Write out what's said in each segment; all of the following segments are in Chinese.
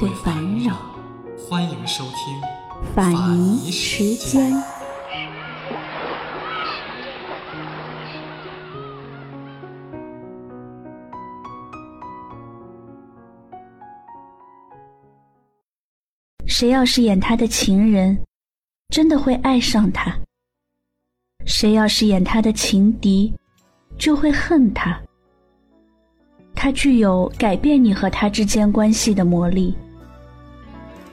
对烦扰。欢迎收听法尼时间。谁要是演他的情人，真的会爱上他；谁要是演他的情敌，就会恨他。他具有改变你和他之间关系的魔力。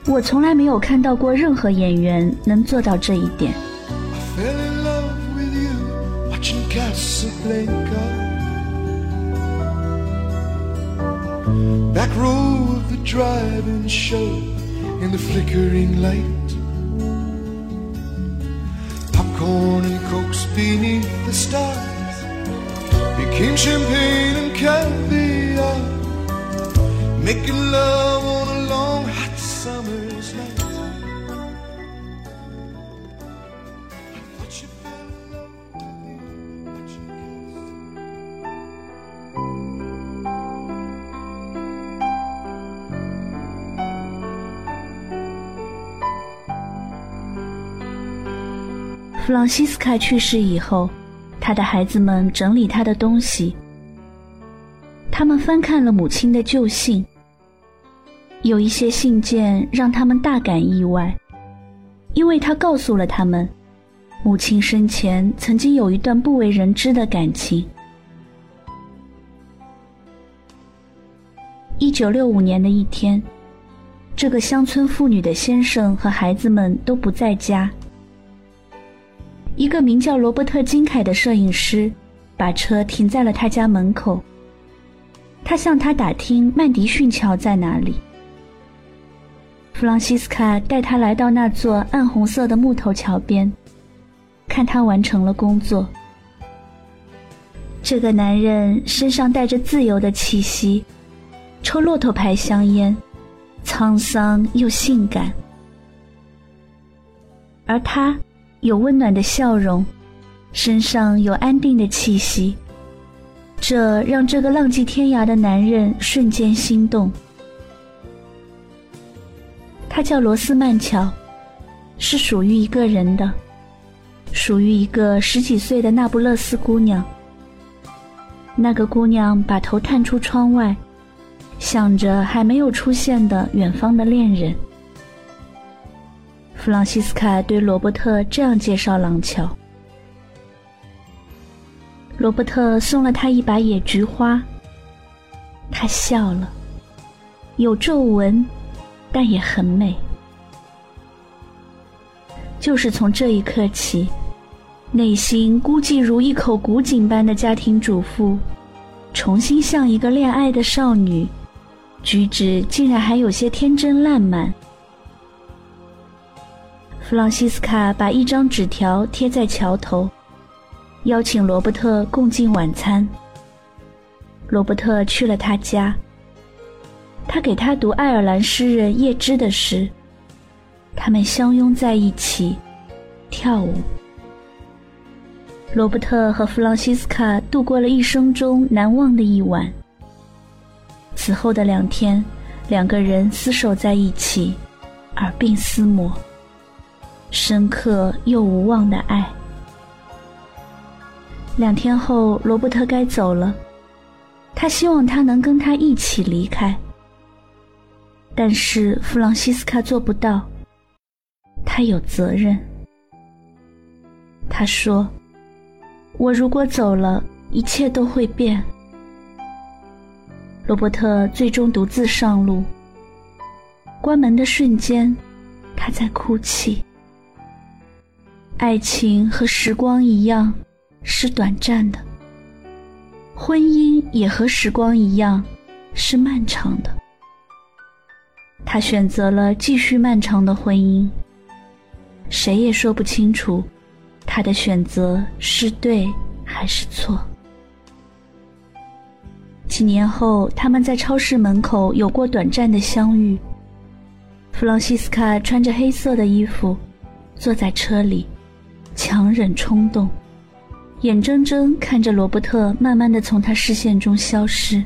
我从来没有看到过任何演员能做到这一点。in the flickering light. Popcorn and cokes beneath the stars became champagne and caviar. Making love on 弗朗西斯卡去世以后，他的孩子们整理他的东西。他们翻看了母亲的旧信，有一些信件让他们大感意外，因为他告诉了他们，母亲生前曾经有一段不为人知的感情。一九六五年的一天，这个乡村妇女的先生和孩子们都不在家。一个名叫罗伯特·金凯的摄影师，把车停在了他家门口。他向他打听曼迪逊桥在哪里。弗朗西斯卡带他来到那座暗红色的木头桥边，看他完成了工作。这个男人身上带着自由的气息，抽骆驼牌香烟，沧桑又性感，而他。有温暖的笑容，身上有安定的气息，这让这个浪迹天涯的男人瞬间心动。他叫罗斯曼乔，是属于一个人的，属于一个十几岁的那不勒斯姑娘。那个姑娘把头探出窗外，想着还没有出现的远方的恋人。弗朗西斯卡对罗伯特这样介绍廊桥。罗伯特送了他一把野菊花。他笑了，有皱纹，但也很美。就是从这一刻起，内心孤寂如一口古井般的家庭主妇，重新像一个恋爱的少女，举止竟然还有些天真烂漫。弗朗西斯卡把一张纸条贴在桥头，邀请罗伯特共进晚餐。罗伯特去了他家，他给他读爱尔兰诗人叶芝的诗，他们相拥在一起，跳舞。罗伯特和弗朗西斯卡度过了一生中难忘的一晚。此后的两天，两个人厮守在一起，耳鬓厮磨。深刻又无望的爱。两天后，罗伯特该走了，他希望他能跟他一起离开，但是弗朗西斯卡做不到。他有责任。他说：“我如果走了，一切都会变。”罗伯特最终独自上路。关门的瞬间，他在哭泣。爱情和时光一样，是短暂的；婚姻也和时光一样，是漫长的。他选择了继续漫长的婚姻。谁也说不清楚，他的选择是对还是错。几年后，他们在超市门口有过短暂的相遇。弗朗西斯卡穿着黑色的衣服，坐在车里，强忍冲动，眼睁睁看着罗伯特慢慢的从他视线中消失，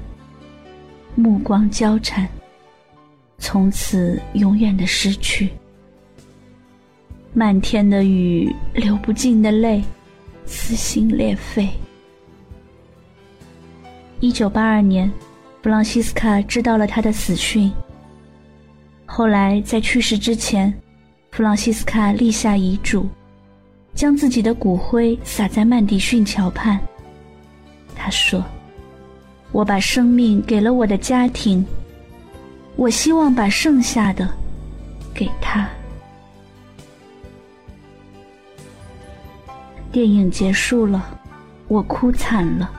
目光交缠，从此永远的失去。漫天的雨，流不尽的泪，撕心裂肺。一九八二年，弗朗西斯卡知道了他的死讯。后来在去世之前，弗朗西斯卡立下遗嘱，将自己的骨灰撒在曼迪逊桥畔。他说：“我把生命给了我的家庭，我希望把剩下的给他。”电影结束了，我哭惨了。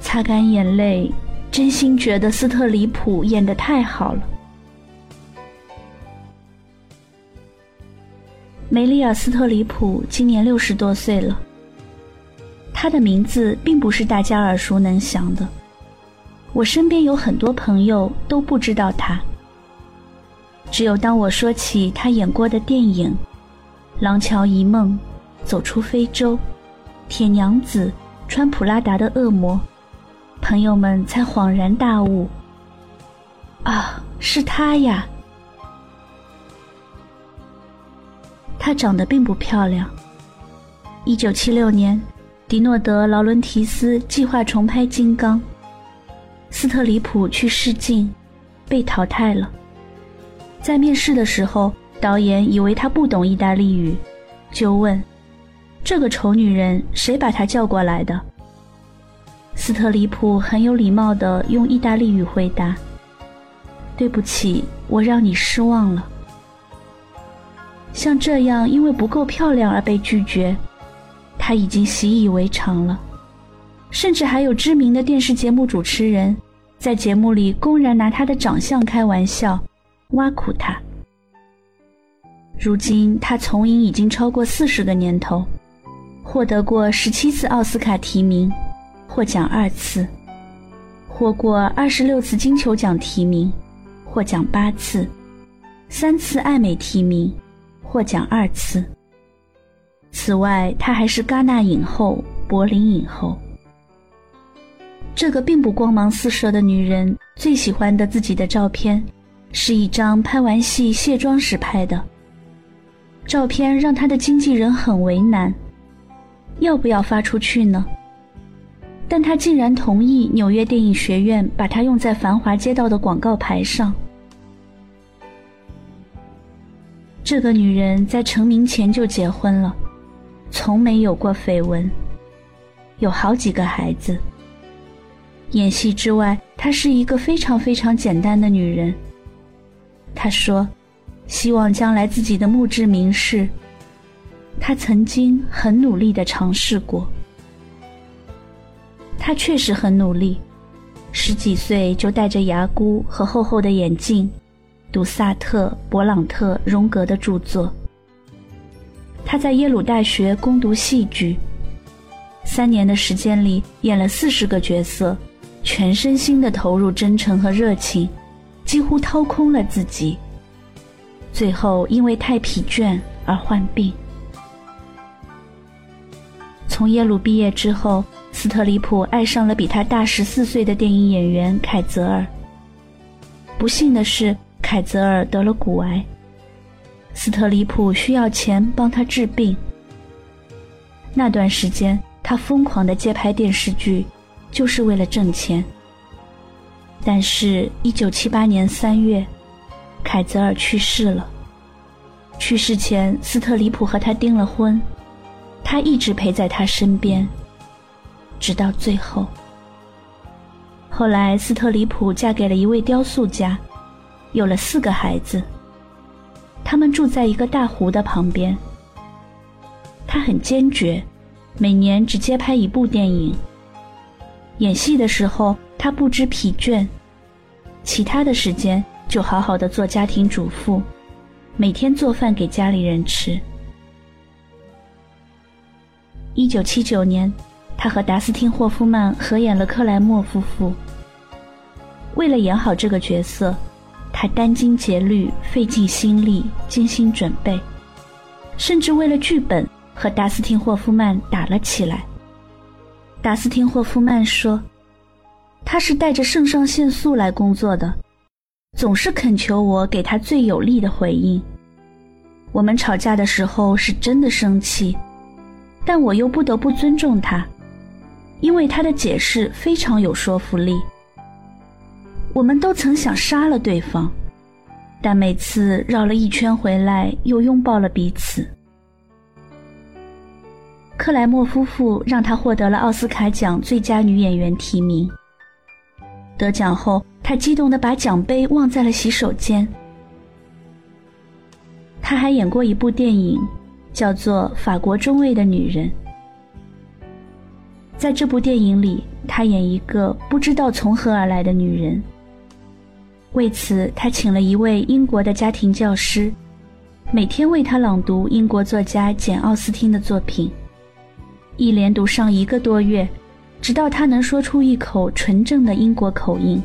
擦干眼泪，真心觉得斯特里普演的太好了。梅丽尔·斯特里普今年六十多岁了。她的名字并不是大家耳熟能详的，我身边有很多朋友都不知道她。只有当我说起她演过的电影《廊桥遗梦》《走出非洲》《铁娘子》《穿普拉达的恶魔》。朋友们才恍然大悟，啊，是她呀！她长得并不漂亮。一九七六年，迪诺德·劳伦提斯计划重拍《金刚》，斯特里普去试镜，被淘汰了。在面试的时候，导演以为他不懂意大利语，就问：“这个丑女人，谁把她叫过来的？”斯特里普很有礼貌地用意大利语回答：“对不起，我让你失望了。”像这样因为不够漂亮而被拒绝，他已经习以为常了。甚至还有知名的电视节目主持人，在节目里公然拿他的长相开玩笑，挖苦他。如今他从影已经超过四十个年头，获得过十七次奥斯卡提名。获奖二次，获过二十六次金球奖提名，获奖八次，三次艾美提名，获奖二次。此外，她还是戛纳影后、柏林影后。这个并不光芒四射的女人，最喜欢的自己的照片，是一张拍完戏卸妆时拍的。照片让她的经纪人很为难，要不要发出去呢？但他竟然同意纽约电影学院把它用在繁华街道的广告牌上。这个女人在成名前就结婚了，从没有过绯闻，有好几个孩子。演戏之外，她是一个非常非常简单的女人。她说，希望将来自己的墓志铭是：她曾经很努力的尝试过。他确实很努力，十几岁就戴着牙箍和厚厚的眼镜，读萨特、勃朗特、荣格的著作。他在耶鲁大学攻读戏剧，三年的时间里演了四十个角色，全身心的投入真诚和热情，几乎掏空了自己。最后因为太疲倦而患病。从耶鲁毕业之后。斯特里普爱上了比他大十四岁的电影演员凯泽尔。不幸的是，凯泽尔得了骨癌。斯特里普需要钱帮他治病。那段时间，他疯狂的接拍电视剧，就是为了挣钱。但是，一九七八年三月，凯泽尔去世了。去世前，斯特里普和他订了婚，他一直陪在他身边。直到最后，后来斯特里普嫁给了一位雕塑家，有了四个孩子。他们住在一个大湖的旁边。他很坚决，每年只接拍一部电影。演戏的时候，他不知疲倦；其他的时间，就好好的做家庭主妇，每天做饭给家里人吃。一九七九年，他和达斯汀·霍夫曼合演了克莱默夫妇。为了演好这个角色，他殚精竭虑、费尽心力、精心准备，甚至为了剧本和达斯汀·霍夫曼打了起来。达斯汀·霍夫曼说：“他是带着肾上腺素来工作的，总是恳求我给他最有力的回应。我们吵架的时候是真的生气。”但我又不得不尊重他，因为他的解释非常有说服力。我们都曾想杀了对方，但每次绕了一圈回来，又拥抱了彼此。克莱默夫妇让他获得了奥斯卡奖最佳女演员提名。得奖后，他激动地把奖杯忘在了洗手间。他还演过一部电影。叫做《法国中尉的女人》。在这部电影里，她演一个不知道从何而来的女人。为此，他请了一位英国的家庭教师，每天为他朗读英国作家简·奥斯汀的作品，一连读上一个多月，直到他能说出一口纯正的英国口音。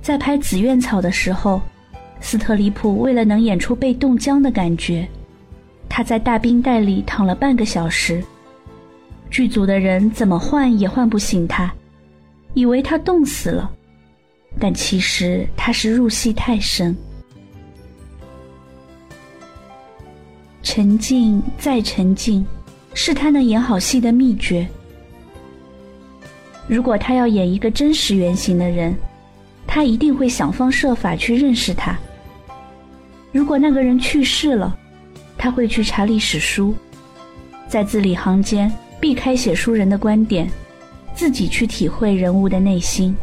在拍《紫苑草》的时候。斯特里普为了能演出被冻僵的感觉，他在大冰袋里躺了半个小时。剧组的人怎么唤也唤不醒他，以为他冻死了，但其实他是入戏太深。沉静再沉静，是他能演好戏的秘诀。如果他要演一个真实原型的人，他一定会想方设法去认识他。如果那个人去世了，他会去查历史书，在字里行间避开写书人的观点，自己去体会人物的内心。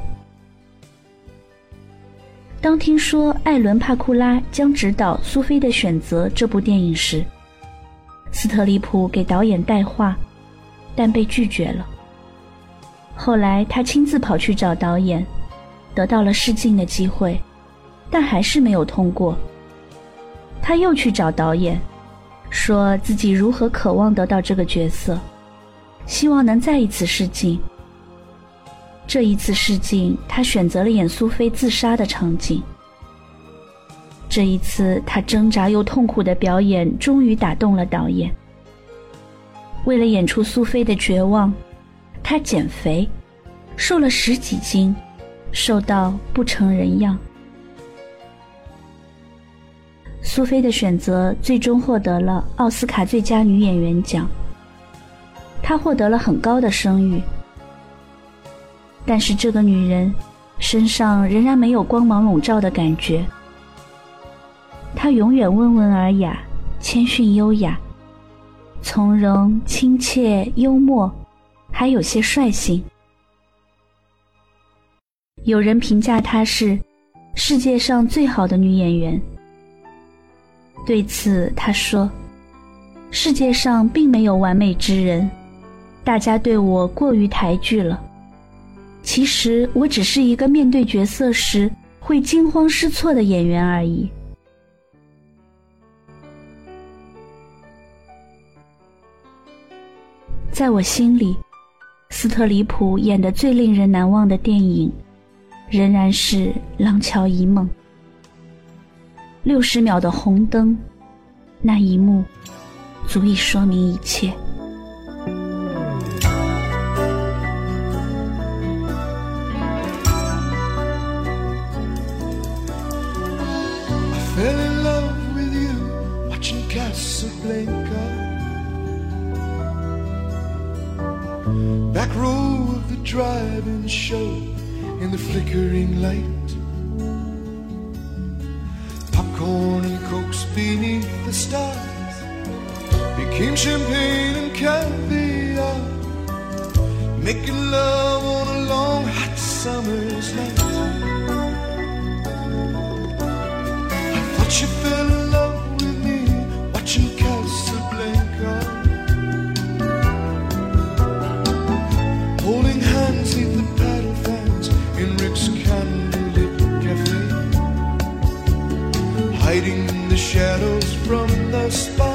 当听说艾伦·帕库拉将执导《苏菲的选择》这部电影时，斯特里普给导演带话，但被拒绝了。后来他亲自跑去找导演，得到了试镜的机会，但还是没有通过。他又去找导演，说自己如何渴望得到这个角色，希望能再一次试镜。这一次试镜，他选择了演苏菲自杀的场景。这一次，他挣扎又痛苦的表演终于打动了导演。为了演出苏菲的绝望，他减肥，瘦了十几斤，瘦到不成人样。苏菲的选择最终获得了奥斯卡最佳女演员奖，她获得了很高的声誉。但是这个女人身上仍然没有光芒笼罩的感觉，她永远温文尔雅、谦逊优雅、从容亲切、幽默，还有些率性。有人评价她是世界上最好的女演员。对此，她说：“世界上并没有完美之人，大家对我过于抬举了。其实我只是一个面对角色时会惊慌失措的演员而已。”在我心里，斯特里普演的最令人难忘的电影，仍然是《廊桥遗梦》。六十秒的红灯，那一幕足以说明一切。fell in love with you watching Casablanca. Back row of the drive-in show in the flickering light. Popcorn and cokes beneath the stars became champagne and caviar. Making love on a long hot summer's night. But you fell in love with me watching Casablanca. Holding hands in the paddle fans in Rick's candlelit cafe. Hiding in the shadows from the spotlight.